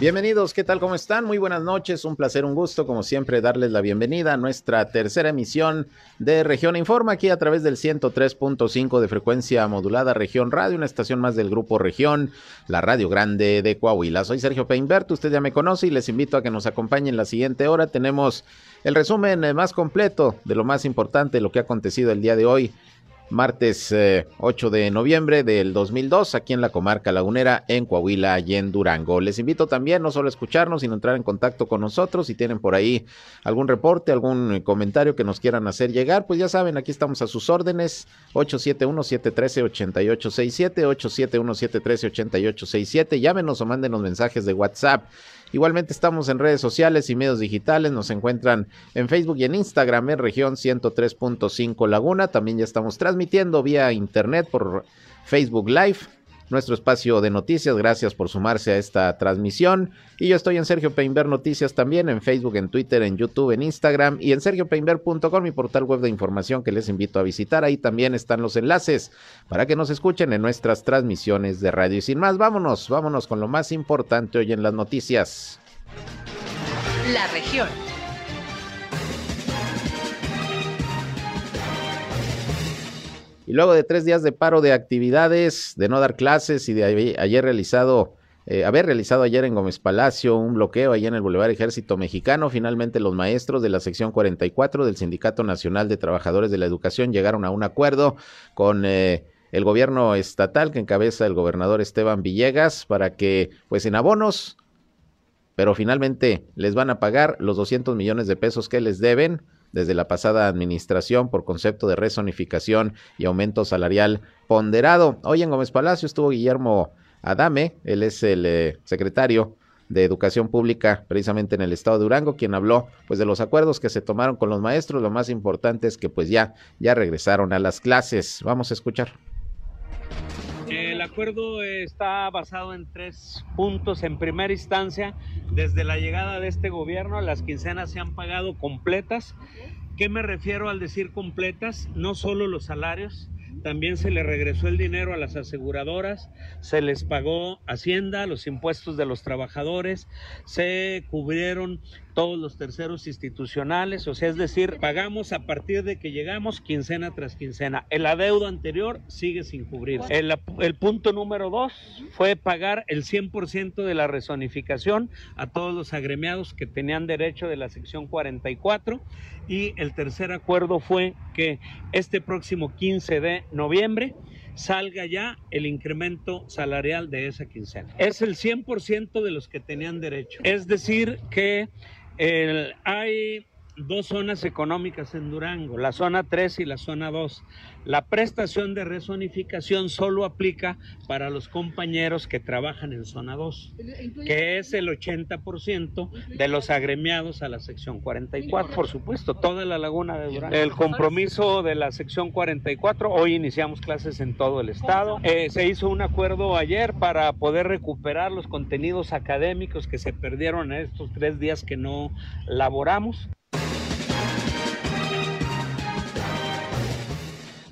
Bienvenidos, ¿qué tal? ¿Cómo están? Muy buenas noches, un placer, un gusto, como siempre, darles la bienvenida a nuestra tercera emisión de Región Informa, aquí a través del 103.5 de frecuencia modulada Región Radio, una estación más del Grupo Región, la Radio Grande de Coahuila. Soy Sergio Peinbert, usted ya me conoce y les invito a que nos acompañen la siguiente hora. Tenemos el resumen eh, más completo de lo más importante, lo que ha acontecido el día de hoy martes 8 eh, de noviembre del 2002 aquí en la comarca lagunera en Coahuila y en Durango. Les invito también no solo a escucharnos, sino a entrar en contacto con nosotros. Si tienen por ahí algún reporte, algún comentario que nos quieran hacer llegar, pues ya saben, aquí estamos a sus órdenes. 871-713-8867, 871-713-8867. Llámenos o mándenos mensajes de WhatsApp Igualmente estamos en redes sociales y medios digitales, nos encuentran en Facebook y en Instagram en región 103.5 Laguna. También ya estamos transmitiendo vía internet por Facebook Live nuestro espacio de noticias. Gracias por sumarse a esta transmisión. Y yo estoy en Sergio Peinber Noticias también, en Facebook, en Twitter, en YouTube, en Instagram y en sergiopeinber.com, mi portal web de información que les invito a visitar. Ahí también están los enlaces para que nos escuchen en nuestras transmisiones de radio. Y sin más, vámonos, vámonos con lo más importante hoy en las noticias. La región. Y luego de tres días de paro de actividades, de no dar clases y de ayer realizado, eh, haber realizado ayer en Gómez Palacio un bloqueo allá en el Boulevard Ejército Mexicano, finalmente los maestros de la sección 44 del Sindicato Nacional de Trabajadores de la Educación llegaron a un acuerdo con eh, el gobierno estatal que encabeza el gobernador Esteban Villegas para que, pues en abonos, pero finalmente les van a pagar los 200 millones de pesos que les deben desde la pasada administración por concepto de rezonificación y aumento salarial ponderado. Hoy en Gómez Palacio estuvo Guillermo Adame, él es el eh, secretario de Educación Pública precisamente en el estado de Durango, quien habló pues de los acuerdos que se tomaron con los maestros, lo más importante es que pues ya ya regresaron a las clases. Vamos a escuchar. El acuerdo está basado en tres puntos. En primera instancia, desde la llegada de este gobierno, las quincenas se han pagado completas. ¿Qué me refiero al decir completas? No solo los salarios, también se le regresó el dinero a las aseguradoras, se les pagó Hacienda, los impuestos de los trabajadores, se cubrieron todos los terceros institucionales, o sea, es decir, pagamos a partir de que llegamos quincena tras quincena. El adeudo anterior sigue sin cubrir. El, el punto número dos fue pagar el 100% de la rezonificación a todos los agremiados que tenían derecho de la sección 44 y el tercer acuerdo fue que este próximo 15 de noviembre salga ya el incremento salarial de esa quincena. Es el 100% de los que tenían derecho. Es decir, que el, hay dos zonas económicas en Durango, la zona 3 y la zona 2. La prestación de rezonificación solo aplica para los compañeros que trabajan en zona 2, que es el 80% de los agremiados a la sección 44, por supuesto, toda la laguna de Durango. El compromiso de la sección 44, hoy iniciamos clases en todo el estado. Eh, se hizo un acuerdo ayer para poder recuperar los contenidos académicos que se perdieron en estos tres días que no laboramos.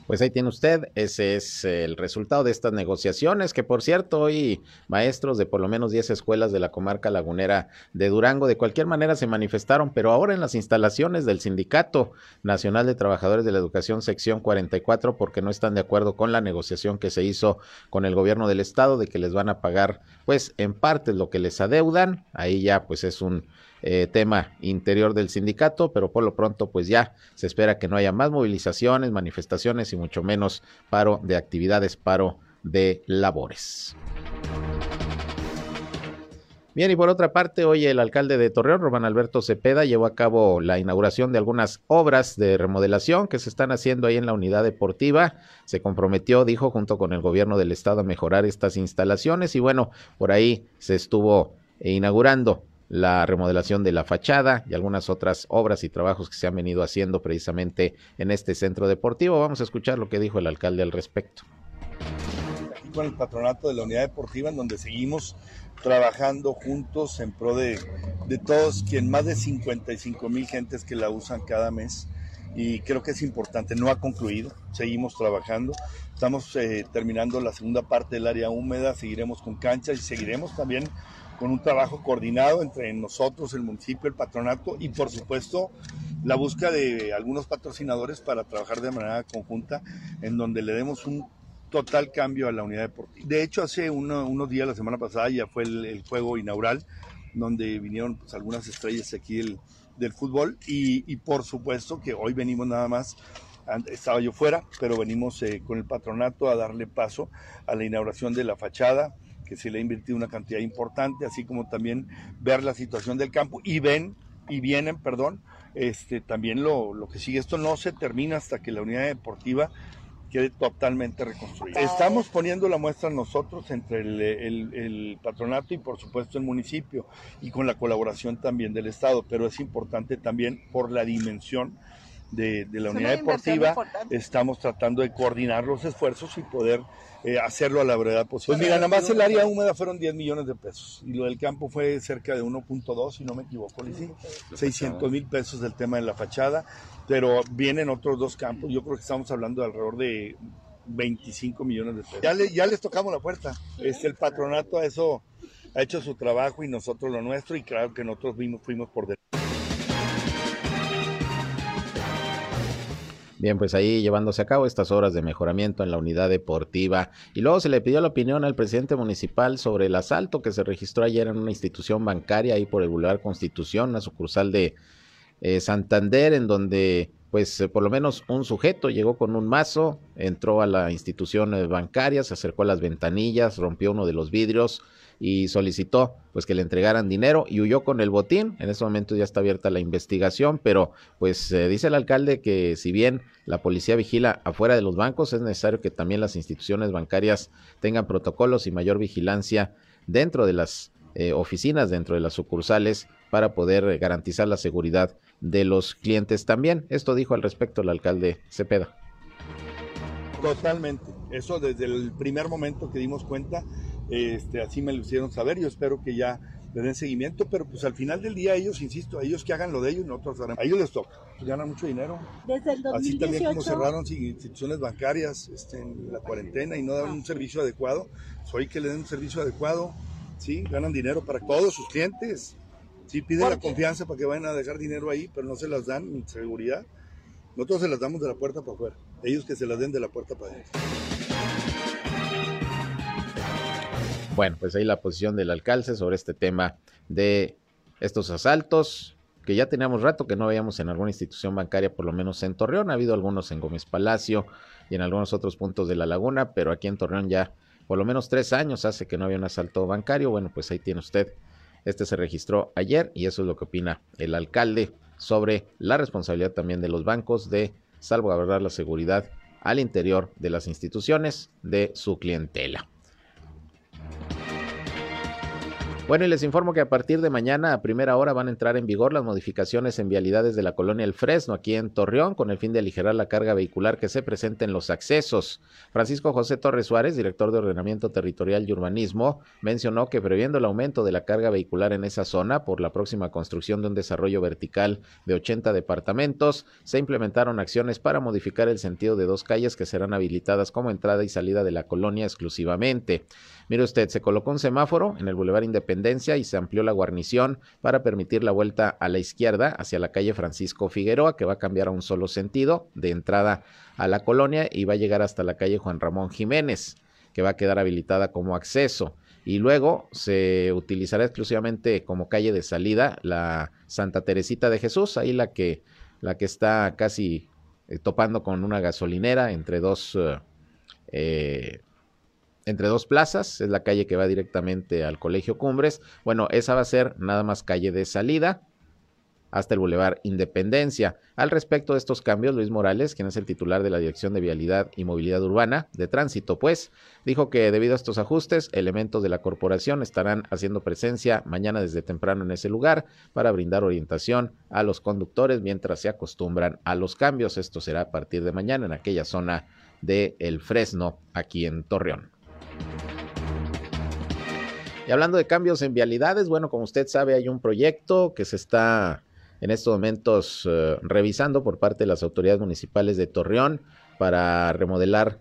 Pues ahí tiene usted, ese es el resultado de estas negociaciones, que por cierto, hoy maestros de por lo menos 10 escuelas de la comarca lagunera de Durango de cualquier manera se manifestaron, pero ahora en las instalaciones del Sindicato Nacional de Trabajadores de la Educación, sección 44, porque no están de acuerdo con la negociación que se hizo con el gobierno del estado de que les van a pagar, pues en parte lo que les adeudan, ahí ya pues es un eh, tema interior del sindicato, pero por lo pronto pues ya se espera que no haya más movilizaciones, manifestaciones y mucho menos paro de actividades, paro de labores. Bien, y por otra parte, hoy el alcalde de Torreón, Román Alberto Cepeda, llevó a cabo la inauguración de algunas obras de remodelación que se están haciendo ahí en la unidad deportiva. Se comprometió, dijo, junto con el gobierno del estado a mejorar estas instalaciones y bueno, por ahí se estuvo inaugurando la remodelación de la fachada y algunas otras obras y trabajos que se han venido haciendo precisamente en este centro deportivo. Vamos a escuchar lo que dijo el alcalde al respecto. Aquí con el patronato de la unidad deportiva en donde seguimos trabajando juntos en pro de, de todos, quien más de 55 mil gentes que la usan cada mes y creo que es importante, no ha concluido, seguimos trabajando, estamos eh, terminando la segunda parte del área húmeda, seguiremos con canchas y seguiremos también con un trabajo coordinado entre nosotros, el municipio, el patronato y por supuesto la búsqueda de algunos patrocinadores para trabajar de manera conjunta en donde le demos un total cambio a la unidad deportiva. De hecho, hace unos días, la semana pasada, ya fue el, juego inaugural, donde vinieron pues, algunas estrellas aquí del, fútbol y, por supuesto que hoy venimos nada más, estaba yo fuera, pero venimos eh, con el patronato a darle paso a la inauguración de la fachada, que se le ha invertido una cantidad importante, así como también ver la situación del campo y ven y vienen, perdón, este, también lo, lo que sigue. Esto no se termina hasta que la unidad deportiva quede totalmente reconstruida. Estamos poniendo la muestra nosotros entre el, patronato y por supuesto el municipio y con la colaboración también del Estado, pero es importante también por la dimensión de, la unidad deportiva, estamos tratando de coordinar los esfuerzos y poder eh, hacerlo a la brevedad posible. Pues mira, nada más el área húmeda fueron 10 millones de pesos y lo del campo fue cerca de 1.2, si no me equivoco, 600 mil pesos del tema de la fachada, pero vienen otros dos campos, yo creo que estamos hablando de alrededor de 25 millones de pesos. Ya, ya les tocamos la puerta, este, el patronato a eso ha hecho su trabajo y nosotros lo nuestro y claro que nosotros fuimos por delante. Bien, pues ahí llevándose a cabo estas obras de mejoramiento en la unidad deportiva. Y luego se le pidió la opinión al presidente municipal sobre el asalto que se registró ayer en una institución bancaria ahí por el Boulevard Constitución, una sucursal de eh, Santander, en donde pues eh, por lo menos un sujeto llegó con un mazo, entró a la institución eh, bancaria, se acercó a las ventanillas, rompió uno de los vidrios, y solicitó pues que le entregaran dinero y huyó con el botín. En este momento ya está abierta la investigación, pero pues eh, dice el alcalde que si bien la policía vigila afuera de los bancos, es necesario que también las instituciones bancarias tengan protocolos y mayor vigilancia dentro de las eh, oficinas, dentro de las sucursales, para poder garantizar la seguridad de los clientes también. Esto dijo al respecto el alcalde Cepeda. Totalmente. Eso desde el primer momento que dimos cuenta este, así me lo hicieron saber, yo espero que ya le den seguimiento, pero pues al final del día ellos, insisto, ellos que hagan lo de ellos, nosotros haremos. A ellos les toca, pues ganan mucho dinero. Desde el 2018. Así también como cerraron instituciones bancarias este, en la cuarentena y no dan un servicio adecuado, soy pues, que le den un servicio adecuado, sí, ganan dinero para todos sus clientes. Sí, piden la confianza para que vayan a dejar dinero ahí, pero no se las dan en seguridad. Nosotros se las damos de la puerta para afuera, ellos que se las den de la puerta para adentro. Bueno, pues ahí la posición del alcalde sobre este tema de estos asaltos, que ya teníamos rato que no veíamos en alguna institución bancaria, por lo menos en Torreón. Ha habido algunos en Gómez Palacio y en algunos otros puntos de la laguna, pero aquí en Torreón ya por lo menos tres años hace que no había un asalto bancario. Bueno, pues ahí tiene usted. Este se registró ayer y eso es lo que opina el alcalde sobre la responsabilidad también de los bancos de salvaguardar la seguridad al interior de las instituciones de su clientela. Thank you. Bueno, y les informo que a partir de mañana a primera hora van a entrar en vigor las modificaciones en vialidades de la colonia El Fresno, aquí en Torreón, con el fin de aligerar la carga vehicular que se presenta en los accesos. Francisco José Torres Suárez, director de Ordenamiento Territorial y Urbanismo, mencionó que previendo el aumento de la carga vehicular en esa zona por la próxima construcción de un desarrollo vertical de 80 departamentos, se implementaron acciones para modificar el sentido de dos calles que serán habilitadas como entrada y salida de la colonia exclusivamente. Mire usted, se colocó un semáforo en el Boulevard Y se amplió la guarnición para permitir la vuelta a la izquierda hacia la calle Francisco Figueroa, que va a cambiar a un solo sentido de entrada a la colonia y va a llegar hasta la calle Juan Ramón Jiménez, que va a quedar habilitada como acceso. Y luego se utilizará exclusivamente como calle de salida la Santa Teresita de Jesús, ahí la que, la que está casi eh, topando con una gasolinera entre dos eh, eh entre dos plazas, es la calle que va directamente al Colegio Cumbres. Bueno, esa va a ser nada más calle de salida hasta el Boulevard Independencia. Al respecto de estos cambios, Luis Morales, quien es el titular de la Dirección de Vialidad y Movilidad Urbana de Tránsito, pues, dijo que debido a estos ajustes, elementos de la corporación estarán haciendo presencia mañana desde temprano en ese lugar para brindar orientación a los conductores mientras se acostumbran a los cambios. Esto será a partir de mañana en aquella zona de El Fresno, aquí en Torreón. Y hablando de cambios en vialidades, bueno, como usted sabe, hay un proyecto que se está en estos momentos eh, revisando por parte de las autoridades municipales de Torreón para remodelar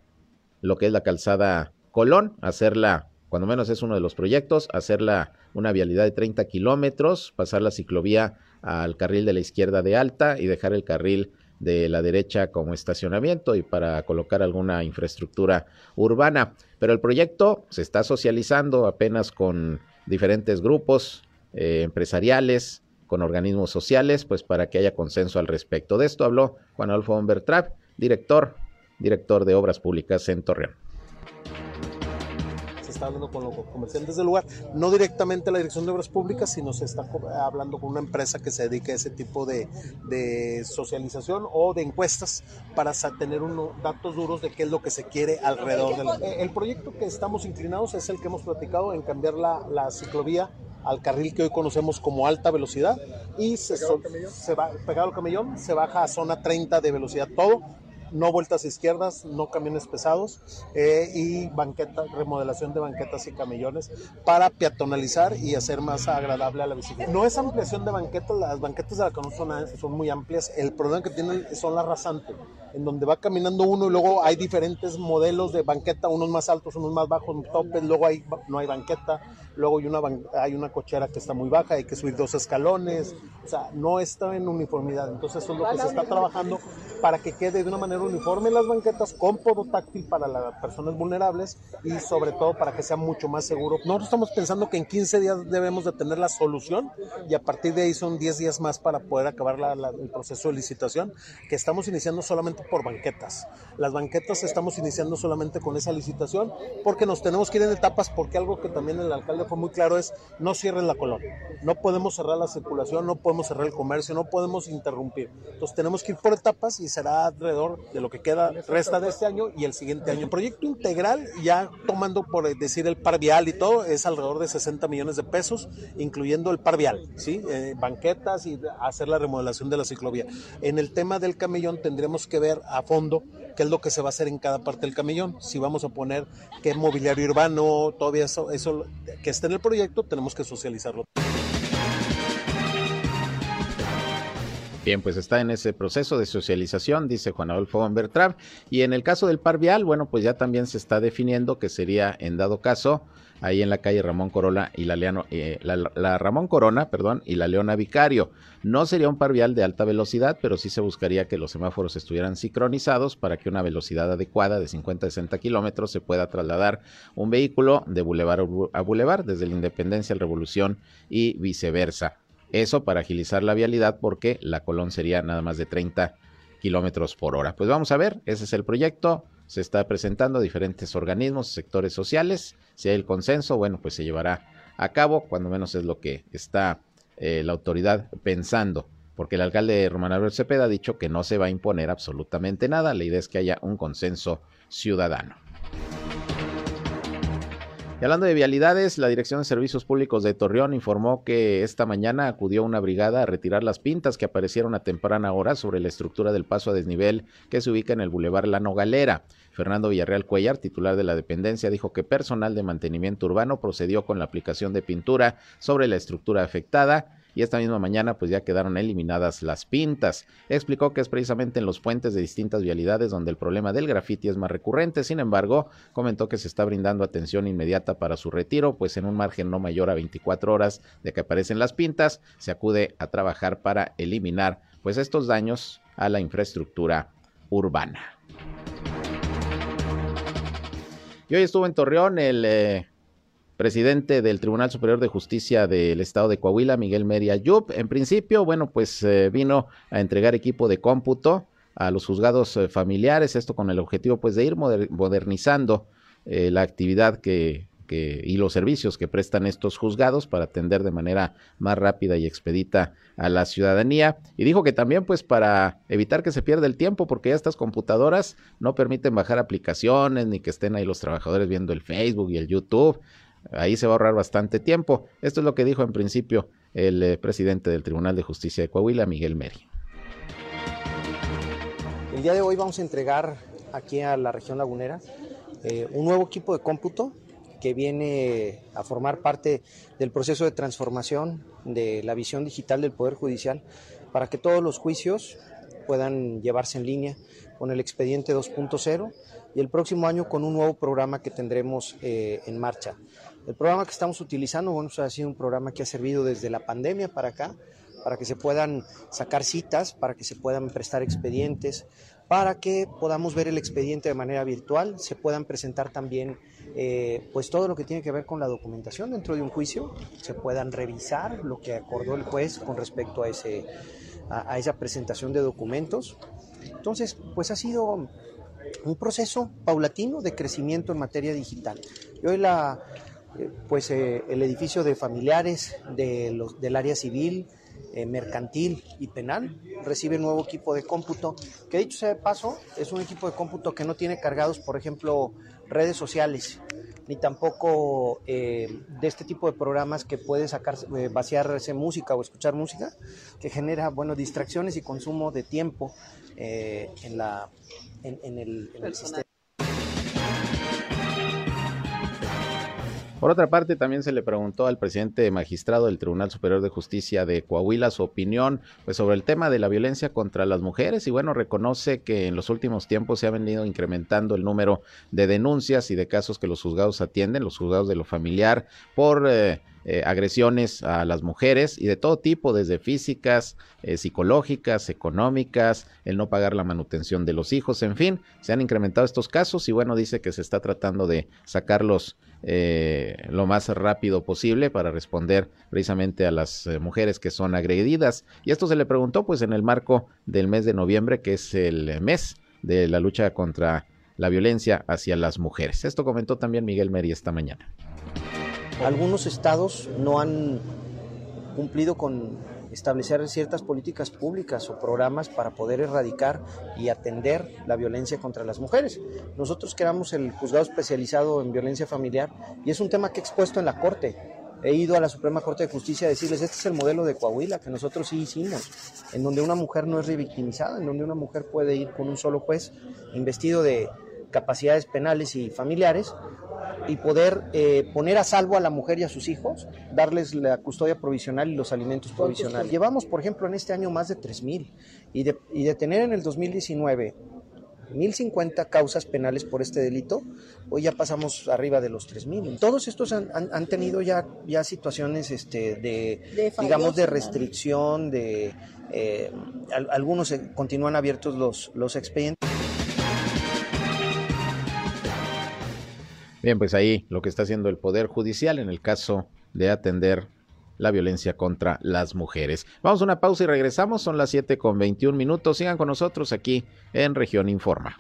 lo que es la calzada Colón, hacerla cuando menos es uno de los proyectos, hacerla una vialidad de 30 kilómetros, pasar la ciclovía al carril de la izquierda de alta y dejar el carril de la derecha como estacionamiento y para colocar alguna infraestructura urbana. Pero el proyecto se está socializando apenas con diferentes grupos eh, empresariales, con organismos sociales, pues para que haya consenso al respecto. De esto habló Juan Adolfo Humbertrap, director, director de Obras Públicas en Torreón está hablando con los comerciantes del lugar, no directamente la Dirección de Obras Públicas, sino se está hablando con una empresa que se dedique a ese tipo de, de socialización o de encuestas para tener unos datos duros de qué es lo que se quiere alrededor del... El proyecto que estamos inclinados es el que hemos platicado en cambiar la, la ciclovía al carril que hoy conocemos como alta velocidad y se, se va pegado al camellón, se baja a zona 30 de velocidad todo no vueltas izquierdas, no camiones pesados eh, y banqueta, remodelación de banquetas y camellones para peatonalizar y hacer más agradable a la bicicleta. No es ampliación de banquetas, las banquetas de la Canón son, muy amplias, el problema que tienen son la rasante, en donde va caminando uno y luego hay diferentes modelos de banqueta, unos más altos, unos más bajos, topes, luego hay, no hay banqueta, luego hay una, hay una cochera que está muy baja, hay que subir dos escalones, o sea, no está en uniformidad, entonces eso es lo que se está trabajando para que quede de una manera uniforme las banquetas con podo táctil para las personas vulnerables y sobre todo para que sea mucho más seguro. Nosotros estamos pensando que en 15 días debemos de tener la solución y a partir de ahí son 10 días más para poder acabar el proceso de licitación que estamos iniciando solamente por banquetas. Las banquetas estamos iniciando solamente con esa licitación porque nos tenemos que ir en etapas porque algo que también el alcalde fue muy claro es no cierren la colonia. No podemos cerrar la circulación, no podemos cerrar el comercio, no podemos interrumpir. Entonces tenemos que ir por etapas y será alrededor de lo que queda, resta de este año y el siguiente año. El proyecto integral, ya tomando por decir el par vial y todo, es alrededor de 60 millones de pesos, incluyendo el par vial, ¿sí? Eh, banquetas y hacer la remodelación de la ciclovía. En el tema del camellón tendremos que ver a fondo qué es lo que se va a hacer en cada parte del camellón. Si vamos a poner qué mobiliario urbano, todavía eso, que esté en el proyecto, tenemos que socializarlo. Bien, pues está en ese proceso de socialización, dice Juan Adolfo Van. Y en el caso del par vial, bueno, pues ya también se está definiendo que sería, en dado caso, ahí en la calle Ramón Corona y la, Leano, eh, la, Ramón Corona, perdón, y la Leona Vicario. No sería un par vial de alta velocidad, pero sí se buscaría que los semáforos estuvieran sincronizados para que una velocidad adecuada de 50 a 60 kilómetros se pueda trasladar un vehículo de bulevar a bulevar, desde la Independencia al Revolución y viceversa. Eso para agilizar la vialidad porque la Colón sería nada más de 30 kilómetros por hora. Pues vamos a ver, ese es el proyecto. Se está presentando a diferentes organismos, sectores sociales. Si hay el consenso, bueno, pues se llevará a cabo, cuando menos es lo que está eh, la autoridad pensando. Porque el alcalde Román Álvarez Cepeda ha dicho que no se va a imponer absolutamente nada. La idea es que haya un consenso ciudadano. Hablando de vialidades, la Dirección de Servicios Públicos de Torreón informó que esta mañana acudió una brigada a retirar las pintas que aparecieron a temprana hora sobre la estructura del paso a desnivel que se ubica en el Boulevard La Nogalera. Fernando Villarreal Cuellar, titular de la dependencia, dijo que personal de mantenimiento urbano procedió con la aplicación de pintura sobre la estructura afectada y esta misma mañana pues ya quedaron eliminadas las pintas. Explicó que es precisamente en los puentes de distintas vialidades donde el problema del grafiti es más recurrente, sin embargo comentó que se está brindando atención inmediata para su retiro, pues en un margen no mayor a 24 horas de que aparecen las pintas, se acude a trabajar para eliminar pues estos daños a la infraestructura urbana. Y hoy estuvo en Torreón el eh, presidente del Tribunal Superior de Justicia del Estado de Coahuila, Miguel Meria Yup. En principio, bueno, pues eh, vino a entregar equipo de cómputo a los juzgados eh, familiares, esto con el objetivo pues de ir modernizando eh, la actividad que, que, y los servicios que prestan estos juzgados para atender de manera más rápida y expedita a la ciudadanía. Y dijo que también pues para evitar que se pierda el tiempo, porque ya estas computadoras no permiten bajar aplicaciones ni que estén ahí los trabajadores viendo el Facebook y el YouTube. Ahí se va a ahorrar bastante tiempo. Esto es lo que dijo en principio el eh, presidente del Tribunal de Justicia de Coahuila, Miguel Meri. El día de hoy vamos a entregar aquí a la región lagunera eh, un nuevo equipo de cómputo que viene a formar parte del proceso de transformación de la visión digital del Poder Judicial para que todos los juicios puedan llevarse en línea, con el expediente 2.0 y el próximo año con un nuevo programa que tendremos eh, en marcha. El programa que estamos utilizando, bueno, ha sido un programa que ha servido desde la pandemia para acá, para que se puedan sacar citas, para que se puedan prestar expedientes, para que podamos ver el expediente de manera virtual, se puedan presentar también eh, pues todo lo que tiene que ver con la documentación dentro de un juicio, se puedan revisar lo que acordó el juez con respecto a, ese, a esa presentación de documentos. Entonces, pues ha sido un proceso paulatino de crecimiento en materia digital. Y hoy la, pues, eh, el edificio de familiares de los, del área civil, eh, mercantil y penal recibe nuevo equipo de cómputo, que dicho sea de paso, es un equipo de cómputo que no tiene cargados, por ejemplo, redes sociales, ni tampoco de este tipo de programas que puede sacar, vaciarse música o escuchar música, que genera, bueno, distracciones y consumo de tiempo en la en, el, sistema. Por otra parte, también se le preguntó al presidente magistrado del Tribunal Superior de Justicia de Coahuila su opinión pues, sobre el tema de la violencia contra las mujeres. Y bueno, reconoce que en los últimos tiempos se ha venido incrementando el número de denuncias y de casos que los juzgados atienden, los juzgados de lo familiar, por... Eh, eh, agresiones a las mujeres y de todo tipo, desde físicas, eh, psicológicas, económicas, el no pagar la manutención de los hijos, en fin, se han incrementado estos casos y bueno, dice que se está tratando de sacarlos eh, lo más rápido posible para responder precisamente a las mujeres que son agredidas. Y esto se le preguntó pues en el marco del mes de noviembre, que es el mes de la lucha contra la violencia hacia las mujeres. Esto comentó también Miguel Meri esta mañana. Algunos estados no han cumplido con establecer ciertas políticas públicas o programas para poder erradicar y atender la violencia contra las mujeres. Nosotros creamos el juzgado especializado en violencia familiar y es un tema que he expuesto en la Corte. He ido a la Suprema Corte de Justicia a decirles, este es el modelo de Coahuila que nosotros sí hicimos, en donde una mujer no es revictimizada, en donde una mujer puede ir con un solo juez investido de capacidades penales y familiares y poder eh, poner a salvo a la mujer y a sus hijos, darles la custodia provisional y los alimentos provisionales. Llevamos, por ejemplo, en este año más de 3.000 y de, y de tener en el 2019 1.050 causas penales por este delito, hoy ya pasamos arriba de los 3.000. Todos estos han, han, tenido ya, ya situaciones este, de, digamos, de restricción, de eh, algunos continúan abiertos los, los expedientes. Bien, pues ahí lo que está haciendo el Poder Judicial en el caso de atender la violencia contra las mujeres. Vamos a una pausa y regresamos. Son las 7 con 21 minutos. Sigan con nosotros aquí en Región Informa.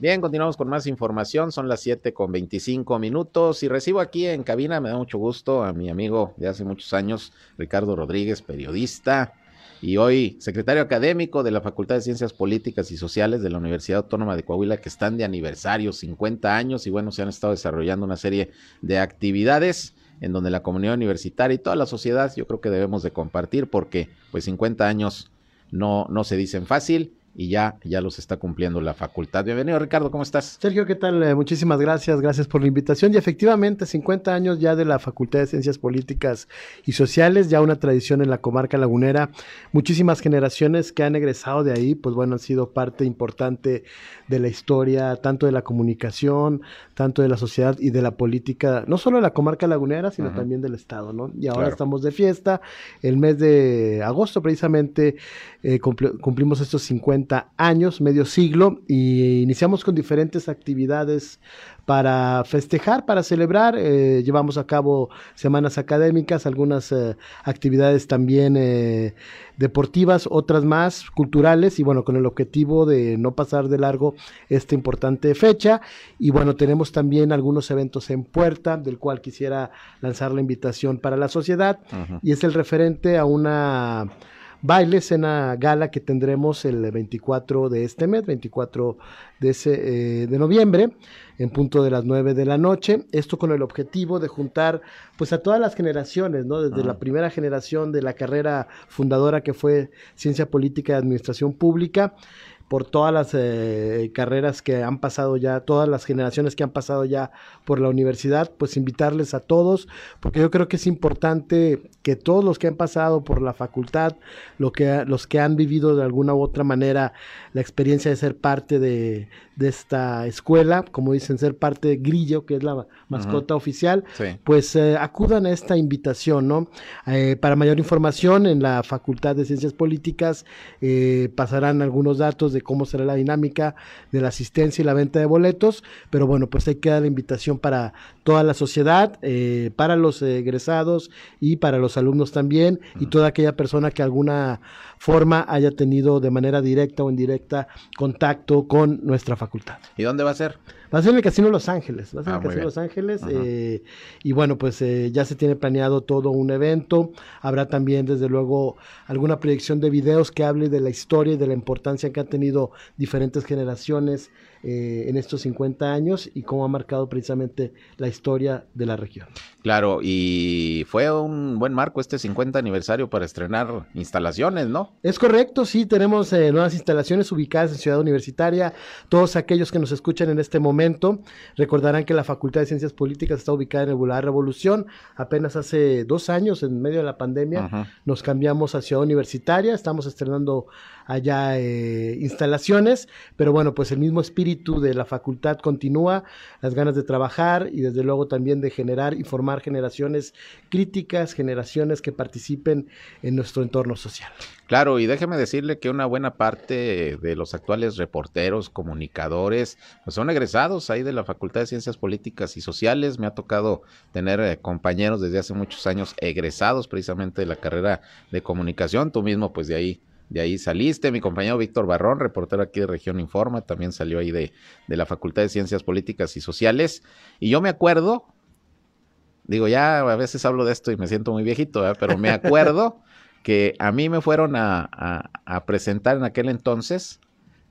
Bien, continuamos con más información. Son las 7 con 25 minutos y recibo aquí en cabina, me da mucho gusto, a mi amigo de hace muchos años, Ricardo Rodríguez, periodista y hoy secretario académico de la Facultad de Ciencias Políticas y Sociales de la Universidad Autónoma de Coahuila, que están de aniversario, 50 años, y bueno, se han estado desarrollando una serie de actividades en donde la comunidad universitaria y toda la sociedad yo creo que debemos de compartir porque pues 50 años no, no se dicen fácil y ya, ya los está cumpliendo la facultad. Bienvenido, Ricardo, ¿cómo estás? Sergio, ¿qué tal? Eh, muchísimas gracias, gracias por la invitación. Y efectivamente, 50 años ya de la Facultad de Ciencias Políticas y Sociales, ya una tradición en la comarca lagunera. Muchísimas generaciones que han egresado de ahí, pues bueno, han sido parte importante de la historia, tanto de la comunicación, tanto de la sociedad y de la política, no solo de la comarca lagunera, sino también del Estado, ¿no? Y ahora estamos de fiesta. El mes de agosto, precisamente, eh, cumplimos estos 50 años, medio siglo, y iniciamos con diferentes actividades para festejar, para celebrar. Eh, llevamos a cabo semanas académicas, algunas eh, actividades también eh, deportivas, otras más culturales, y bueno, con el objetivo de no pasar de largo esta importante fecha. Y bueno, tenemos también algunos eventos en puerta, del cual quisiera lanzar la invitación para la sociedad, y es el referente a una baile, cena gala que tendremos el 24 de este mes, 24 de, ese, eh, de noviembre, en punto de las 9 de la noche. Esto con el objetivo de juntar pues a todas las generaciones, ¿no? Desde la primera generación de la carrera fundadora que fue Ciencia Política y Administración Pública, por todas las eh, carreras que han pasado ya, todas las generaciones que han pasado ya por la universidad, pues invitarles a todos, porque yo creo que es importante que todos los que han pasado por la facultad, lo que, los que han vivido de alguna u otra manera la experiencia de ser parte de, de esta escuela, como dicen, ser parte de Grillo, que es la mascota oficial, pues eh, acudan a esta invitación, ¿no? Eh, para mayor información, en la Facultad de Ciencias Políticas eh, pasarán algunos datos de cómo será la dinámica de la asistencia y la venta de boletos, pero bueno, pues hay que dar la invitación para toda la sociedad, para los egresados y para los alumnos también, y toda aquella persona que alguna forma haya tenido de manera directa o indirecta contacto con nuestra facultad. ¿Y dónde va a ser? Va a ser en el Casino Los Ángeles, va a ser en el ah, Casino Los Ángeles. Eh, y bueno, pues eh, ya se tiene planeado todo un evento. Habrá también, desde luego, alguna proyección de videos que hable de la historia y de la importancia que han tenido diferentes generaciones eh, en estos 50 años y cómo ha marcado precisamente la historia de la región. Claro, y fue un buen marco este 50 aniversario para estrenar instalaciones, ¿no? Es correcto, sí, tenemos nuevas instalaciones ubicadas en Ciudad Universitaria. Todos aquellos que nos escuchan en este momento, Recordarán que la Facultad de Ciencias Políticas está ubicada en el Boulevard Revolución. Apenas hace dos años, en medio de la pandemia, nos cambiamos a Ciudad Universitaria. Estamos estrenando allá eh, instalaciones, pero bueno, pues el mismo espíritu de la facultad continúa, las ganas de trabajar y desde luego también de generar y formar generaciones críticas, generaciones que participen en nuestro entorno social. Claro, y déjeme decirle que una buena parte de los actuales reporteros, comunicadores, pues son egresados ahí de la Facultad de Ciencias Políticas y Sociales. Me ha tocado tener eh, compañeros desde hace muchos años egresados precisamente de la carrera de comunicación. Tú mismo, pues de ahí de ahí saliste. Mi compañero Víctor Barrón, reportero aquí de Región Informa, también salió ahí de, de, la Facultad de Ciencias Políticas y Sociales. Y yo me acuerdo, digo, ya a veces hablo de esto y me siento muy viejito, pero me acuerdo que a mí me fueron a, a, presentar en aquel entonces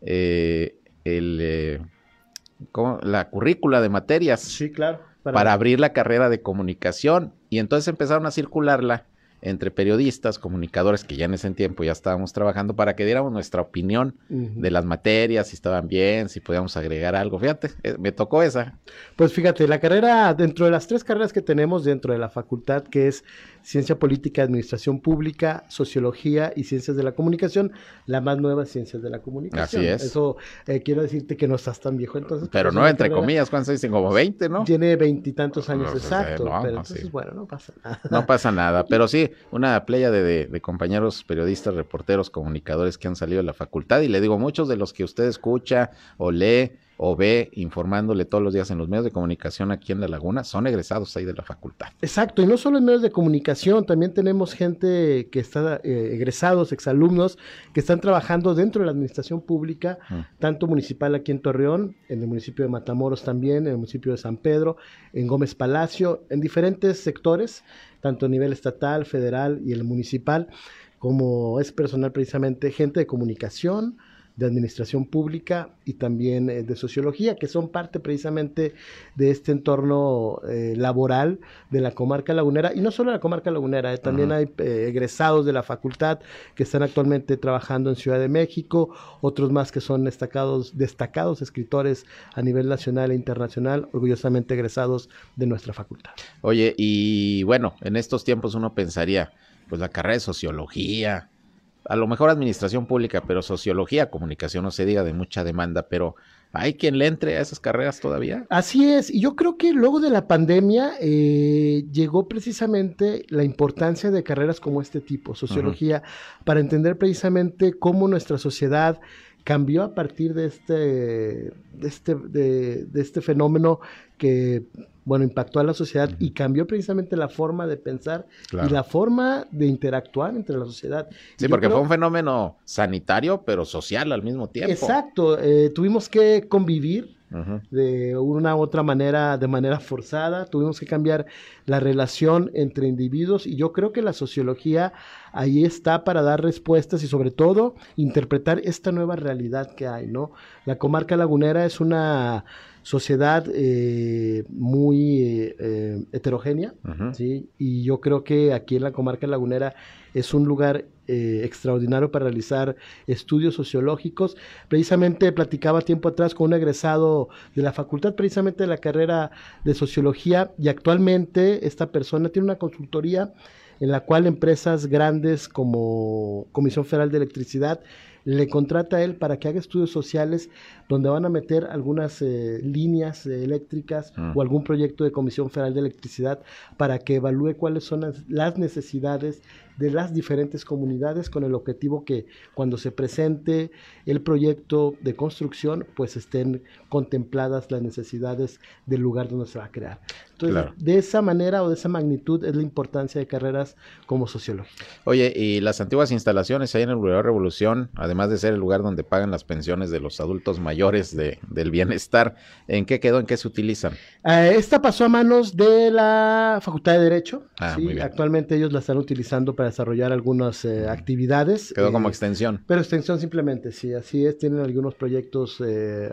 eh, el, eh, la currícula de materias. Sí, claro. para abrir la carrera de comunicación. Y entonces empezaron a circularla entre periodistas, comunicadores que ya en ese tiempo ya estábamos trabajando para que diéramos nuestra opinión de las materias, si estaban bien, si podíamos agregar algo. Fíjate, eh, me tocó esa. Pues fíjate, la carrera, dentro de las tres carreras que tenemos dentro de la facultad, que es Ciencia Política, Administración Pública, Sociología y Ciencias de la Comunicación, la más nueva Ciencias de la Comunicación. Así es. Eso eh, quiero decirte que no estás tan viejo entonces. Pero no, entre comillas, ¿cuántos dicen? Como 20, ¿no? Tiene veintitantos años exacto, pero entonces, bueno, no pasa nada. No pasa nada, pero sí, una playa de, de, compañeros periodistas, reporteros, comunicadores que han salido de la facultad y le digo, muchos de los que usted escucha o lee o ve informándole todos los días en los medios de comunicación aquí en La Laguna, son egresados ahí de la facultad. Exacto, y no solo en medios de comunicación, también tenemos gente que está eh, egresados, exalumnos, que están trabajando dentro de la administración pública, mm. tanto municipal aquí en Torreón, en el municipio de Matamoros también, en el municipio de San Pedro, en Gómez Palacio, en diferentes sectores tanto a nivel estatal, federal y el municipal, como es personal precisamente gente de comunicación, de administración pública y también eh, de sociología, que son parte precisamente de este entorno eh, laboral de la comarca lagunera, y no solo de la comarca lagunera, eh, también hay egresados de la facultad que están actualmente trabajando en Ciudad de México, otros más que son destacados, destacados escritores a nivel nacional e internacional, orgullosamente egresados de nuestra facultad. Oye, y bueno, en estos tiempos uno pensaría, pues la carrera de sociología, a lo mejor administración pública, pero sociología, comunicación, no se diga de mucha demanda, pero ¿hay quien le entre a esas carreras todavía? Así es, y yo creo que luego de la pandemia eh, llegó precisamente la importancia de carreras como este tipo, sociología, para entender precisamente cómo nuestra sociedad cambió a partir de este, de este, de, de este fenómeno que bueno, impactó a la sociedad y cambió precisamente la forma de pensar y la forma de interactuar entre la sociedad. Sí, porque fue un fenómeno sanitario, pero social al mismo tiempo. Exacto, eh, tuvimos que convivir de una u otra manera, de manera forzada, tuvimos que cambiar la relación entre individuos y yo creo que la sociología ahí está para dar respuestas y sobre todo interpretar esta nueva realidad que hay, ¿no? La comarca lagunera es una sociedad eh, muy eh, heterogénea, ¿sí? y yo creo que aquí en la comarca lagunera es un lugar eh, extraordinario para realizar estudios sociológicos. Precisamente platicaba tiempo atrás con un egresado de la facultad, precisamente de la carrera de sociología, y actualmente esta persona tiene una consultoría en la cual empresas grandes como Comisión Federal de Electricidad le contrata a él para que haga estudios sociales donde van a meter algunas eh, líneas eléctricas ah. o algún proyecto de Comisión Federal de Electricidad para que evalúe cuáles son las, necesidades de las diferentes comunidades con el objetivo que cuando se presente el proyecto de construcción pues estén contempladas las necesidades del lugar donde se va a crear. Entonces, de esa manera o de esa magnitud es la importancia de carreras como sociología. Oye, y las antiguas instalaciones ahí en el Boulevard Revolución, además de ser el lugar donde pagan las pensiones de los adultos mayores, de, del bienestar. ¿En qué quedó? ¿En qué se utilizan? Eh, esta pasó a manos de la Facultad de Derecho. Ah, Actualmente ellos la están utilizando para desarrollar algunas eh, actividades. Quedó como eh, extensión. Pero extensión simplemente, sí, así es. Tienen algunos proyectos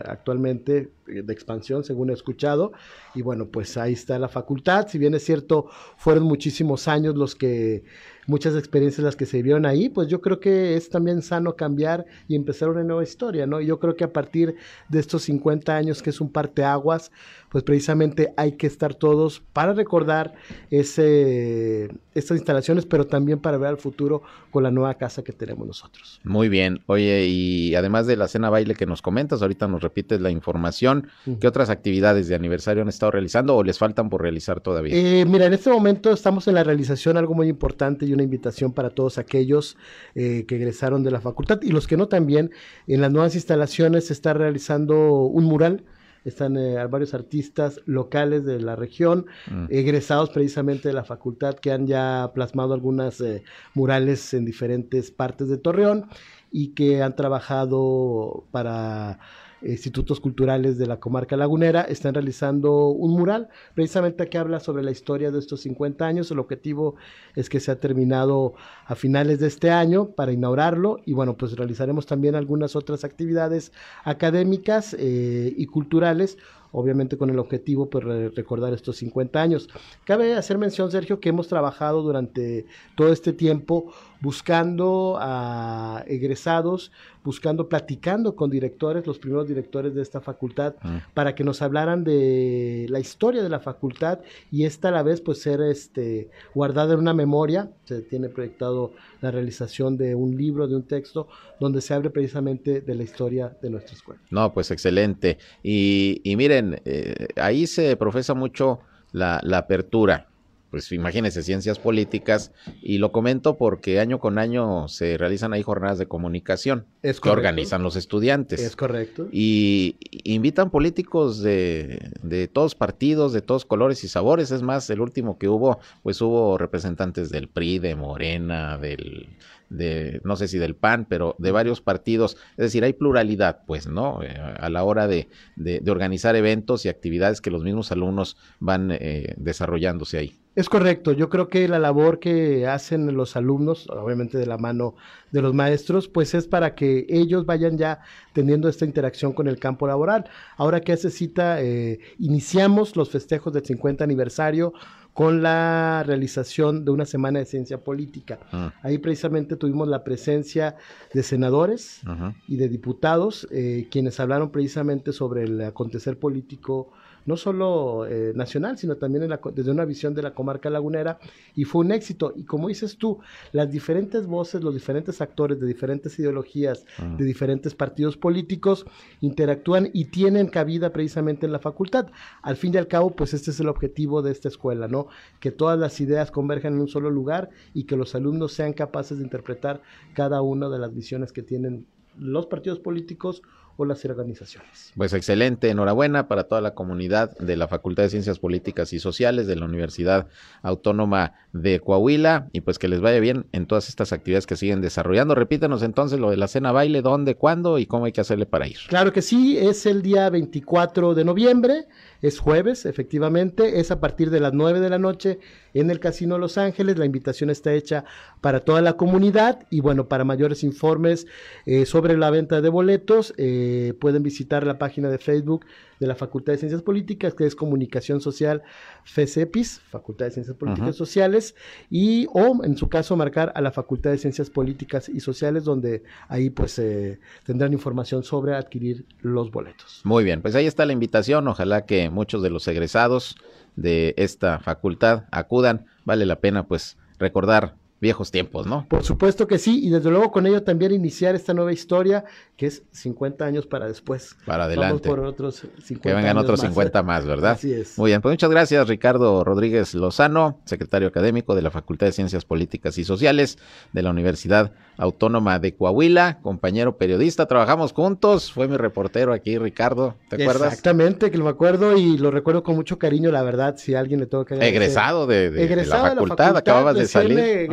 actualmente de expansión, según he escuchado. Y bueno, pues ahí está la facultad. Si bien es cierto, fueron muchísimos años los que muchas experiencias las que se vieron ahí, pues yo creo que es también sano cambiar y empezar una nueva historia, ¿no? yo creo que a partir de estos 50 años, que es un parteaguas, pues precisamente hay que estar todos para recordar ese, estas instalaciones, pero también para ver al futuro con la nueva casa que tenemos nosotros. Muy bien. Oye, y además de la cena baile que nos comentas, ahorita nos repites la información, ¿qué otras actividades de aniversario han estado realizando o les faltan por realizar todavía? Eh, mira, en este momento estamos en la realización algo muy importante y una invitación para todos aquellos eh, que egresaron de la facultad y los que no también. En las nuevas instalaciones se está realizando un mural están eh, varios artistas locales de la región, mm. egresados precisamente de la facultad, que han ya plasmado algunas eh, murales en diferentes partes de Torreón y que han trabajado para institutos culturales de la comarca lagunera están realizando un mural precisamente que habla sobre la historia de estos 50 años. El objetivo es que se ha terminado a finales de este año para inaugurarlo y bueno, pues realizaremos también algunas otras actividades académicas eh, y culturales obviamente con el objetivo pues recordar estos 50 años. Cabe hacer mención, Sergio, que hemos trabajado durante todo este tiempo buscando a egresados, buscando, platicando con directores, los primeros directores de esta facultad, ah. para que nos hablaran de la historia de la facultad y esta a la vez pues ser este guardada en una memoria. Se tiene proyectado la realización de un libro, de un texto, donde se abre precisamente de la historia de nuestra escuela. No, pues excelente. Y, y miren, eh, ahí se profesa mucho la, la apertura pues imagínense, ciencias políticas, y lo comento porque año con año se realizan ahí jornadas de comunicación es que organizan los estudiantes. Es correcto. Y invitan políticos de, de todos partidos, de todos colores y sabores. Es más, el último que hubo, pues hubo representantes del PRI, de Morena, del de no sé si del PAN, pero de varios partidos. Es decir, hay pluralidad, pues, ¿no? Eh, a la hora de, de, organizar eventos y actividades que los mismos alumnos van eh, desarrollándose ahí. Es correcto, yo creo que la labor que hacen los alumnos, obviamente de la mano de los maestros, pues es para que ellos vayan ya teniendo esta interacción con el campo laboral. Ahora que hace cita, eh, iniciamos los festejos del 50 aniversario con la realización de una semana de ciencia política. Ah. Ahí precisamente tuvimos la presencia de senadores y de diputados, eh, quienes hablaron precisamente sobre el acontecer político no solo eh, nacional, sino también desde una visión de la comarca lagunera, y fue un éxito. Y como dices tú, las diferentes voces, los diferentes actores de diferentes ideologías, ah. de diferentes partidos políticos, interactúan y tienen cabida precisamente en la facultad. Al fin y al cabo, pues este es el objetivo de esta escuela, ¿no? Que todas las ideas converjan en un solo lugar y que los alumnos sean capaces de interpretar cada una de las visiones que tienen los partidos políticos o las organizaciones. Pues excelente, enhorabuena para toda la comunidad de la Facultad de Ciencias Políticas y Sociales de la Universidad Autónoma de Coahuila y pues que les vaya bien en todas estas actividades que siguen desarrollando. Repítanos entonces lo de la cena baile, dónde, cuándo y cómo hay que hacerle para ir. Claro que sí, es el día 24 de noviembre es jueves, efectivamente, es a partir de las 9 de la noche en el Casino Los Ángeles. La invitación está hecha para toda la comunidad y bueno, para mayores informes eh, sobre la venta de boletos, eh, pueden visitar la página de Facebook de la Facultad de Ciencias Políticas, que es Comunicación Social FECEPIS, Facultad de Ciencias Políticas Sociales, y o en su caso marcar a la Facultad de Ciencias Políticas y Sociales, donde ahí pues eh, tendrán información sobre adquirir los boletos. Muy bien, pues ahí está la invitación, ojalá que muchos de los egresados de esta facultad acudan, vale la pena pues recordar viejos tiempos, ¿no? Por supuesto que sí, y desde luego con ello también iniciar esta nueva historia, que es 50 años para después. Para adelante. Vamos por otros 50 Que vengan otros 50 más, ¿verdad? Así es. Muy bien, pues muchas gracias Ricardo Rodríguez Lozano, secretario académico de la Facultad de Ciencias Políticas y Sociales de la Universidad Autónoma de Coahuila, compañero periodista, trabajamos juntos, fue mi reportero aquí Ricardo, ¿te acuerdas? Exactamente, que lo me acuerdo y lo recuerdo con mucho cariño, la verdad, si a alguien le tengo que agradecer. Egresado de, de- de Egresado la de facultad, acababas de salir. me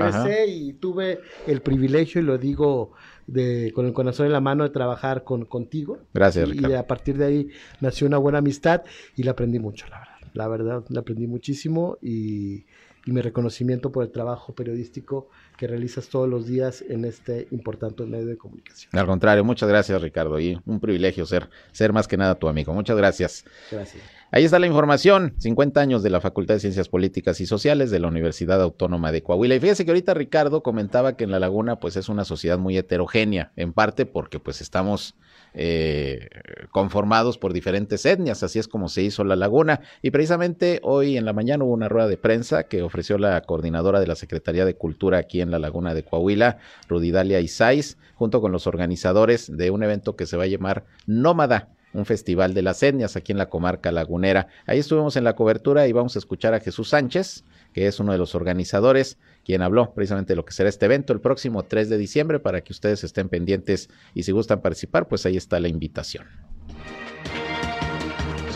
y tuve el privilegio, y lo digo de, con el corazón en la mano, de trabajar con, contigo. Gracias, Y, Ricardo. a partir de ahí nació una buena amistad y le aprendí mucho, la verdad. La verdad, le aprendí muchísimo y, y mi reconocimiento por el trabajo periodístico que realizas todos los días en este importante medio de comunicación. Al contrario, muchas gracias Ricardo y un privilegio ser, ser más que nada tu amigo. Muchas gracias. Gracias. Ahí está la información, 50 años de la Facultad de Ciencias Políticas y Sociales de la Universidad Autónoma de Coahuila. Y fíjese que ahorita Ricardo comentaba que en La Laguna pues es una sociedad muy heterogénea, en parte porque pues estamos eh, conformados por diferentes etnias, así es como se hizo La Laguna. Y precisamente hoy en la mañana hubo una rueda de prensa que ofreció la coordinadora de la Secretaría de Cultura aquí en La Laguna de Coahuila, Rudidalia Isais, junto con los organizadores de un evento que se va a llamar Nómada un festival de las etnias aquí en la comarca lagunera. Ahí estuvimos en la cobertura y vamos a escuchar a Jesús Sánchez, que es uno de los organizadores, quien habló precisamente de lo que será este evento el próximo 3 de diciembre para que ustedes estén pendientes y si gustan participar, pues ahí está la invitación.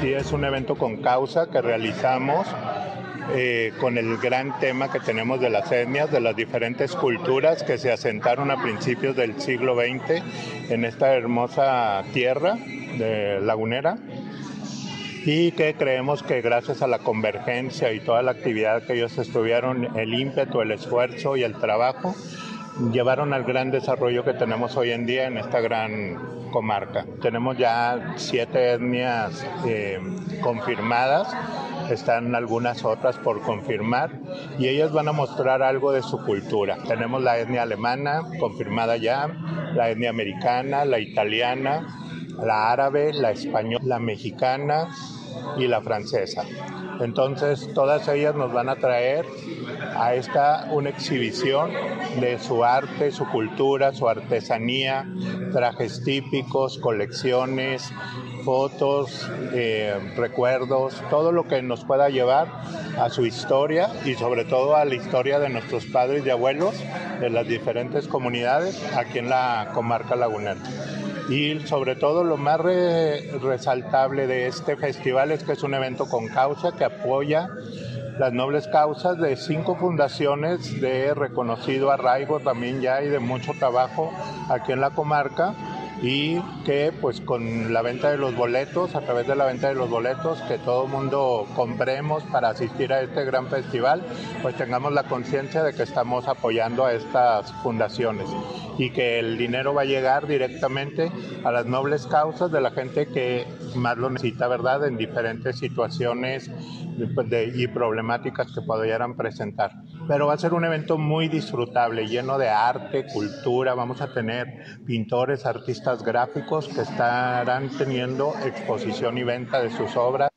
Sí, es un evento con causa que realizamos eh, con el gran tema que tenemos de las etnias, de las diferentes culturas que se asentaron a principios del siglo XX en esta hermosa tierra de lagunera y que creemos que gracias a la convergencia y toda la actividad que ellos estuvieron, el ímpetu, el esfuerzo y el trabajo, llevaron al gran desarrollo que tenemos hoy en día en esta gran comarca. Tenemos ya siete etnias eh, confirmadas, están algunas otras por confirmar y ellas van a mostrar algo de su cultura. Tenemos la etnia alemana confirmada ya, la etnia americana, la italiana, la árabe, la española, la mexicana y la francesa. Entonces todas ellas nos van a traer a esta una exhibición de su arte, su cultura, su artesanía, trajes típicos, colecciones, fotos, eh, recuerdos, todo lo que nos pueda llevar a su historia y sobre todo a la historia de nuestros padres y abuelos de las diferentes comunidades aquí en la comarca lagunera. Y sobre todo lo más re- resaltable de este festival es que es un evento con causa que apoya las nobles causas de cinco fundaciones de reconocido arraigo también ya y de mucho trabajo aquí en la comarca y que pues con la venta de los boletos, a través de la venta de los boletos, que todo el mundo compremos para asistir a este gran festival, pues tengamos la conciencia de que estamos apoyando a estas fundaciones y que el dinero va a llegar directamente a las nobles causas de la gente que más lo necesita, ¿verdad? En diferentes situaciones de- y problemáticas que pudieran presentar. Pero va a ser un evento muy disfrutable, lleno de arte, cultura. Vamos a tener pintores, artistas gráficos que estarán teniendo exposición y venta de sus obras.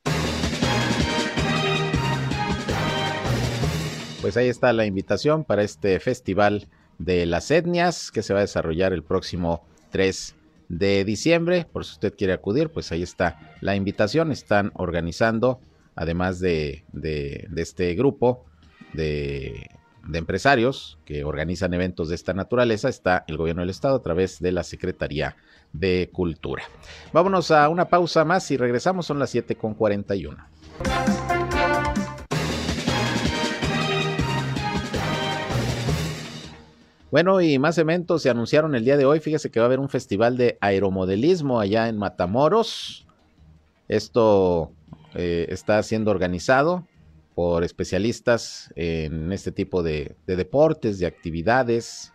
Pues ahí está la invitación para este festival de las etnias que se va a desarrollar el próximo 3 de diciembre. Por si usted quiere acudir, pues ahí está la invitación. Están organizando, además de, de- de este grupo de, empresarios que organizan eventos de esta naturaleza, está el gobierno del estado a través de la Secretaría de Cultura. Vámonos a una pausa más y regresamos, son las 7 con 41. Bueno, y más eventos se anunciaron el día de hoy. Fíjese que va a haber un festival de aeromodelismo allá en Matamoros. Esto eh, está siendo organizado por especialistas en este tipo de, de deportes, de actividades,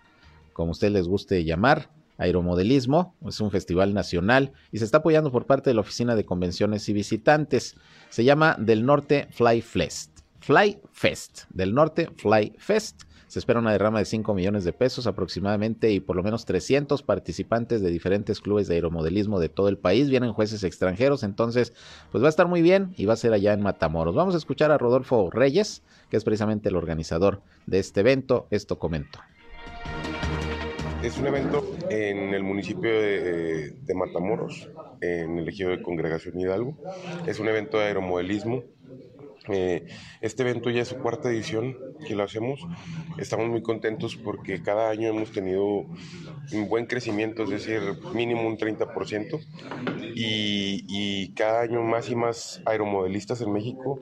como usted les guste llamar. Aeromodelismo, es un festival nacional y se está apoyando por parte de la Oficina de Convenciones y Visitantes. Se llama Del Norte Fly Fest. Fly Fest. Del Norte Fly Fest. Se espera una derrama de 5 millones de pesos aproximadamente y por lo menos 300 participantes de diferentes clubes de aeromodelismo de todo el país. Vienen jueces extranjeros, entonces pues va a estar muy bien y va a ser allá en Matamoros. Vamos a escuchar a Rodolfo Reyes, que es precisamente el organizador de este evento. Esto comento. Es un evento en el municipio de, Matamoros, en el ejido de Congregación Hidalgo. Es un evento de aeromodelismo. Eh, este evento ya es su cuarta edición que lo hacemos. Estamos muy contentos porque cada año hemos tenido un buen crecimiento, es decir, mínimo un 30%. Y, y cada año más y más aeromodelistas en México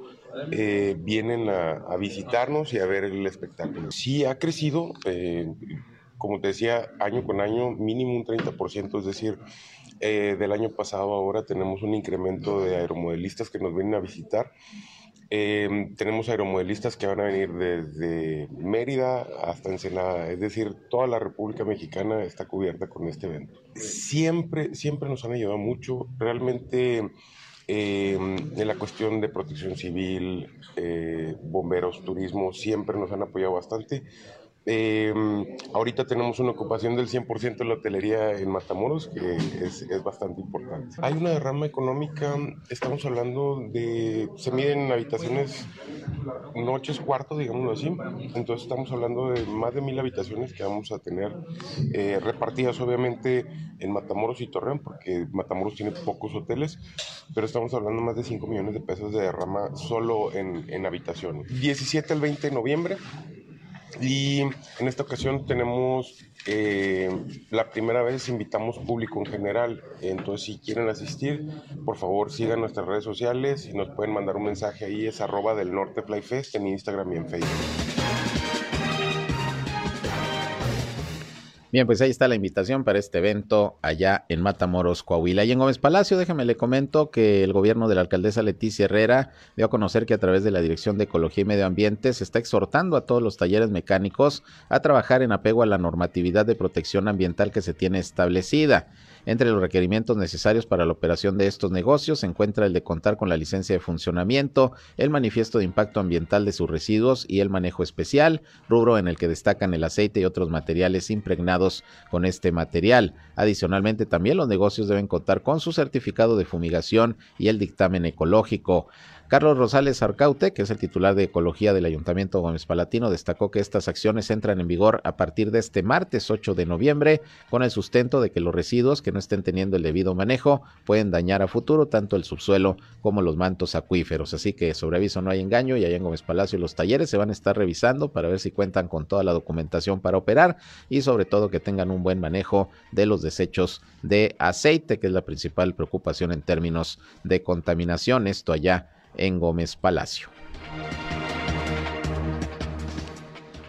eh, vienen a, visitarnos y a ver el espectáculo. Sí ha crecido, eh, como te decía, año con año, mínimo un 30%, es decir, eh, del año pasado ahora tenemos un incremento de aeromodelistas que nos vienen a visitar. Em, tenemos aeromodelistas que van a venir desde Mérida hasta Ensenada, es decir, toda la República Mexicana está cubierta con este evento. Siempre, siempre nos han ayudado mucho, realmente em, en la cuestión de protección civil, eh, bomberos, turismo, siempre nos han apoyado bastante. Eh, ahorita tenemos una ocupación del 100% de la hotelería en Matamoros, que es, es, bastante importante. Hay una derrama económica, estamos hablando de, se miden habitaciones, noches, cuartos, digámoslo así. Entonces estamos hablando de más de mil habitaciones que vamos a tener eh, repartidas obviamente en Matamoros y Torreón, porque Matamoros tiene pocos hoteles, pero estamos hablando más de 5 millones de pesos de derrama solo en, en habitaciones. 17 al 20 de noviembre y en esta ocasión tenemos, eh, la primera vez invitamos público en general, entonces si quieren asistir, por favor sigan nuestras redes sociales y nos pueden mandar un mensaje ahí, es arroba del Norte Flyfest en Instagram y en Facebook. Bien, pues ahí está la invitación para este evento allá en Matamoros, Coahuila. Y en Gómez Palacio, déjeme le comento que el gobierno de la alcaldesa Leticia Herrera dio a conocer que a través de la Dirección de Ecología y Medio Ambiente se está exhortando a todos los talleres mecánicos a trabajar en apego a la normatividad de protección ambiental que se tiene establecida. Entre los requerimientos necesarios para la operación de estos negocios se encuentra el de contar con la licencia de funcionamiento, el manifiesto de impacto ambiental de sus residuos y el manejo especial, rubro en el que destacan el aceite y otros materiales impregnados con este material. Adicionalmente, también los negocios deben contar con su certificado de fumigación y el dictamen ecológico. Carlos Rosales Arcaute, que es el titular de Ecología del Ayuntamiento Gómez Palatino, destacó que estas acciones entran en vigor a partir de este martes 8 de noviembre, con el sustento de que los residuos que no estén teniendo el debido manejo pueden dañar a futuro tanto el subsuelo como los mantos acuíferos. Así que sobre aviso no hay engaño y allá en Gómez Palacio los talleres se van a estar revisando para ver si cuentan con toda la documentación para operar y sobre todo que tengan un buen manejo de los desechos de aceite, que es la principal preocupación en términos de contaminación. Esto allá en Gómez Palacio.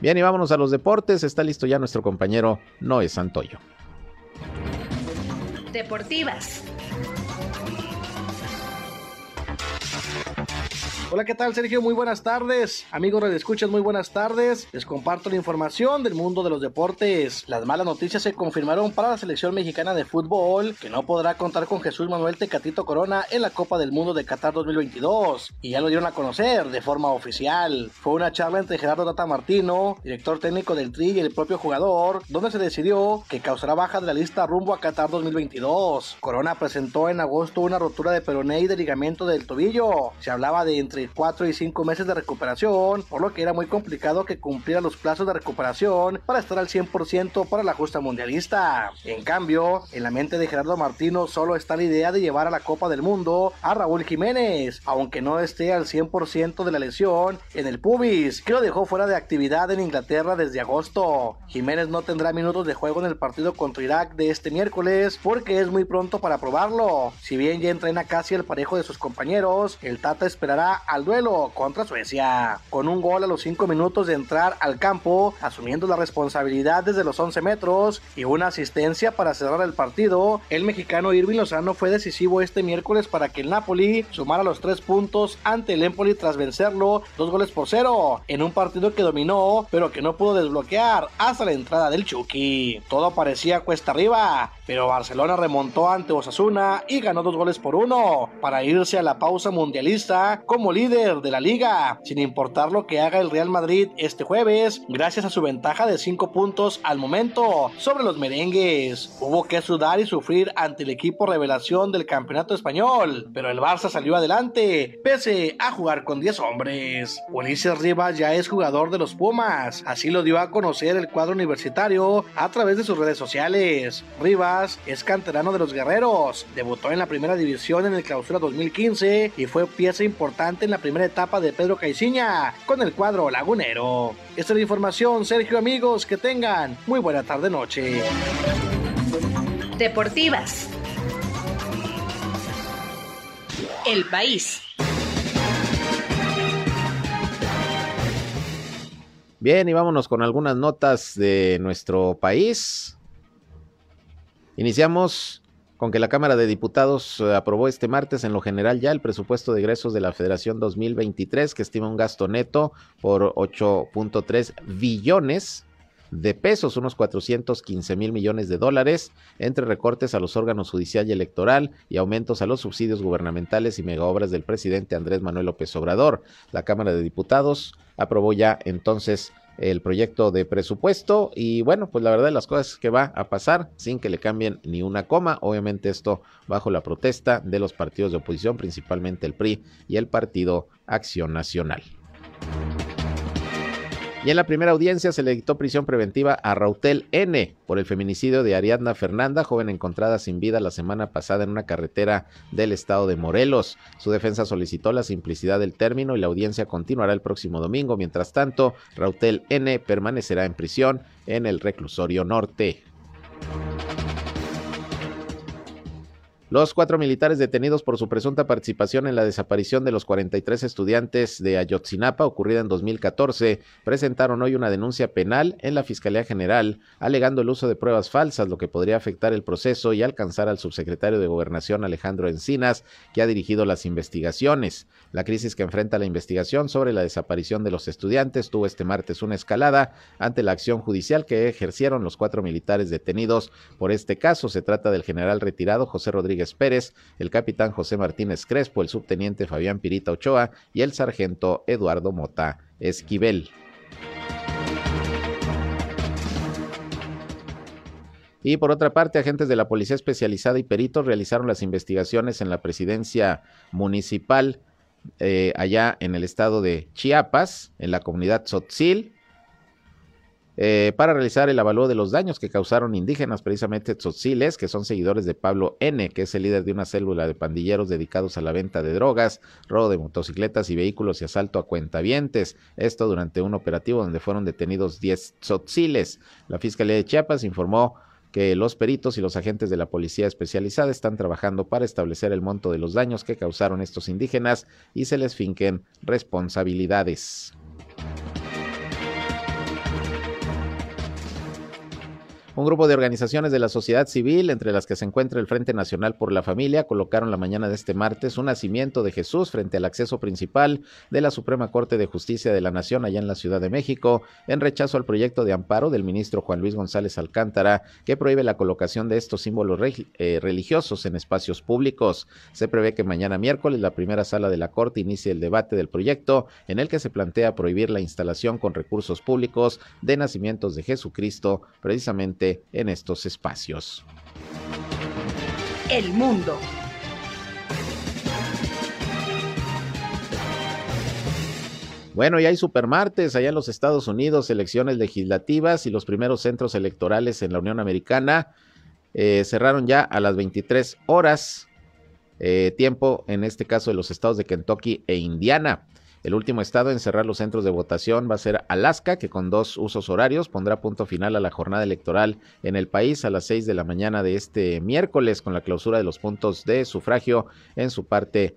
Bien, y vámonos a los deportes. Está listo ya nuestro compañero Noé Santoyo. Deportivas. Hola, ¿qué tal, Sergio? Muy buenas tardes. Amigos de escuchas, muy buenas tardes. Les comparto la información del mundo de los deportes. Las malas noticias se confirmaron para la selección mexicana de fútbol, que no podrá contar con Jesús Manuel Tecatito Corona en la Copa del Mundo de Qatar 2022. Y ya lo dieron a conocer de forma oficial. Fue una charla entre Gerardo Tata Martino, director técnico del Tri y el propio jugador, donde se decidió que causará baja de la lista rumbo a Qatar 2022. Corona presentó en agosto una rotura de peroné y de ligamento del tobillo. Se hablaba de entre 4 y 5 meses de recuperación, por lo que era muy complicado que cumpliera los plazos de recuperación para estar al 100% para la justa mundialista. En cambio, en la mente de Gerardo Martino solo está la idea de llevar a la Copa del Mundo a Raúl Jiménez, aunque no esté al 100% de la lesión en el pubis, que lo dejó fuera de actividad en Inglaterra desde agosto. Jiménez no tendrá minutos de juego en el partido contra Irak de este miércoles porque es muy pronto para probarlo. Si bien ya entrena casi el parejo de sus compañeros, el Tata esperará al duelo contra Suecia. Con un gol a los 5 minutos de entrar al campo, asumiendo la responsabilidad desde los 11 metros y una asistencia para cerrar el partido, el mexicano Irving Lozano fue decisivo este miércoles para que el Napoli sumara los 3 puntos ante el Empoli tras vencerlo dos goles por cero en un partido que dominó pero que no pudo desbloquear hasta la entrada del Chucky. Todo parecía cuesta arriba, pero Barcelona remontó ante Osasuna y ganó dos goles por uno para irse a la pausa mundialista como líder de la liga, sin importar lo que haga el Real Madrid este jueves, gracias a su ventaja de 5 puntos al momento sobre los merengues. Hubo que sudar y sufrir ante el equipo revelación del campeonato español, pero el Barça salió adelante, pese a jugar con 10 hombres. Ulises Rivas ya es jugador de los Pumas, así lo dio a conocer el cuadro universitario a través de sus redes sociales. Rivas es canterano de los Guerreros, debutó en la primera división en el clausura 2015 y fue pieza importante en la primera etapa de Pedro Caiciña con el cuadro lagunero. Esta es la información, Sergio amigos, que tengan muy buena tarde noche. Deportivas. El país. Bien, y vámonos con algunas notas de nuestro país. Iniciamos con que la Cámara de Diputados eh, aprobó este martes en lo general ya el presupuesto de egresos de la Federación 2023 que estima un gasto neto por 8.3 billones de pesos, unos 415 mil millones de dólares, entre recortes a los órganos judicial y electoral y aumentos a los subsidios gubernamentales y megaobras del presidente Andrés Manuel López Obrador. La Cámara de Diputados aprobó ya entonces el proyecto de presupuesto y bueno, pues la verdad de las cosas que va a pasar sin que le cambien ni una coma, obviamente esto bajo la protesta de los partidos de oposición, principalmente el PRI y el Partido Acción Nacional. Y en la primera audiencia se le dictó prisión preventiva a Rautel N por el feminicidio de Ariadna Fernanda, joven encontrada sin vida la semana pasada en una carretera del estado de Morelos. Su defensa solicitó la simplicidad del término y la audiencia continuará el próximo domingo. Mientras tanto, Rautel N permanecerá en prisión en el reclusorio norte. Los cuatro militares detenidos por su presunta participación en la desaparición de los 43 estudiantes de Ayotzinapa ocurrida en 2014 presentaron hoy una denuncia penal en la Fiscalía General alegando el uso de pruebas falsas, lo que podría afectar el proceso y alcanzar al subsecretario de Gobernación Alejandro Encinas, que ha dirigido las investigaciones. La crisis que enfrenta la investigación sobre la desaparición de los estudiantes tuvo este martes una escalada ante la acción judicial que ejercieron los cuatro militares detenidos por este caso. Se trata del general retirado José Rodríguez Pérez, el capitán José Martínez Crespo, el subteniente Fabián Pirita Ochoa y el sargento Eduardo Mota Esquivel. Y por otra parte, agentes de la Policía Especializada y peritos realizaron las investigaciones en la presidencia municipal eh, allá en el estado de Chiapas, en la comunidad Tzotzil, eh, para realizar el avalúo de los daños que causaron indígenas, precisamente tzotziles, que son seguidores de Pablo N., que es el líder de una célula de pandilleros dedicados a la venta de drogas, robo de motocicletas y vehículos y asalto a cuentavientes. Esto durante un operativo donde fueron detenidos 10 tzotziles. La Fiscalía de Chiapas informó que los peritos y los agentes de la policía especializada están trabajando para establecer el monto de los daños que causaron estos indígenas y se les finquen responsabilidades. Un grupo de organizaciones de la sociedad civil, entre las que se encuentra el Frente Nacional por la Familia, colocaron la mañana de este martes un nacimiento de Jesús frente al acceso principal de la Suprema Corte de Justicia de la Nación allá en la Ciudad de México, en rechazo al proyecto de amparo del ministro Juan Luis González Alcántara, que prohíbe la colocación de estos símbolos eh, religiosos en espacios públicos. Se prevé que mañana miércoles la primera sala de la Corte inicie el debate del proyecto, en el que se plantea prohibir la instalación con recursos públicos de nacimientos de Jesucristo, precisamente en estos espacios. El mundo. Bueno, y hay supermartes allá en los Estados Unidos, elecciones legislativas y los primeros centros electorales en la Unión Americana eh, cerraron ya a las 23 horas, eh, tiempo en este caso de los estados de Kentucky e Indiana. El último estado en cerrar los centros de votación va a ser Alaska, que con dos usos horarios pondrá punto final a la jornada electoral en el país a las 6 de la mañana de este miércoles con la clausura de los puntos de sufragio en su parte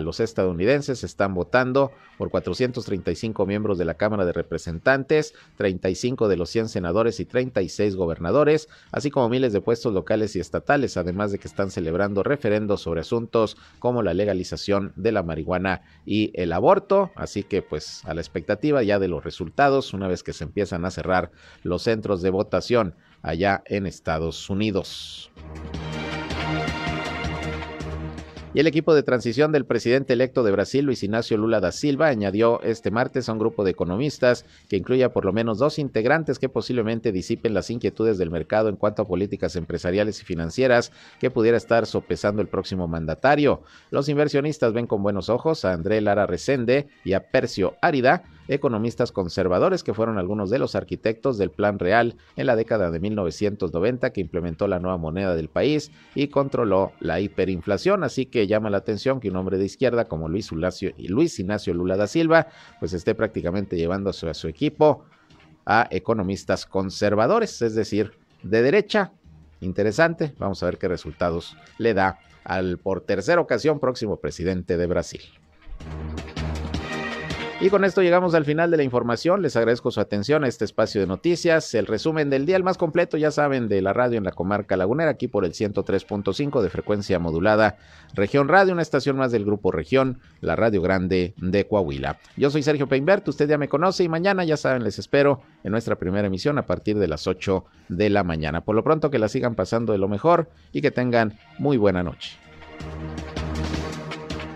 Los estadounidenses están votando por 435 miembros de la Cámara de Representantes, 35 de los 100 senadores y 36 gobernadores, así como miles de puestos locales y estatales, además de que están celebrando referendos sobre asuntos como la legalización de la marihuana y el aborto. Así que pues a la expectativa ya de los resultados, una vez que se empiezan a cerrar los centros de votación allá en Estados Unidos. Y el equipo de transición del presidente electo de Brasil, Luis Ignacio Lula da Silva, añadió este martes a un grupo de economistas que incluye por lo menos dos integrantes que posiblemente disipen las inquietudes del mercado en cuanto a políticas empresariales y financieras que pudiera estar sopesando el próximo mandatario. Los inversionistas ven con buenos ojos a André Lara Resende y a Percio Árida, economistas conservadores que fueron algunos de los arquitectos del Plan Real en la década de 1990 que implementó la nueva moneda del país y controló la hiperinflación. Así que llama la atención que un hombre de izquierda como Luis, Ulacio, y Luis Ignacio Lula da Silva pues esté prácticamente llevando a su, a su equipo a economistas conservadores, es decir, de derecha. Interesante, vamos a ver qué resultados le da al por tercera ocasión próximo presidente de Brasil. Y con esto llegamos al final de la información. Les agradezco su atención a este espacio de noticias. El resumen del día, el más completo, ya saben, de la radio en la comarca lagunera, aquí por el 103.5 de frecuencia modulada. Región Radio, una estación más del grupo Región, la Radio Grande de Coahuila. Yo soy Sergio Peinbert, usted ya me conoce y mañana, ya saben, les espero en nuestra primera emisión a partir de las 8 de la mañana. Por lo pronto, que la sigan pasando de lo mejor y que tengan muy buena noche.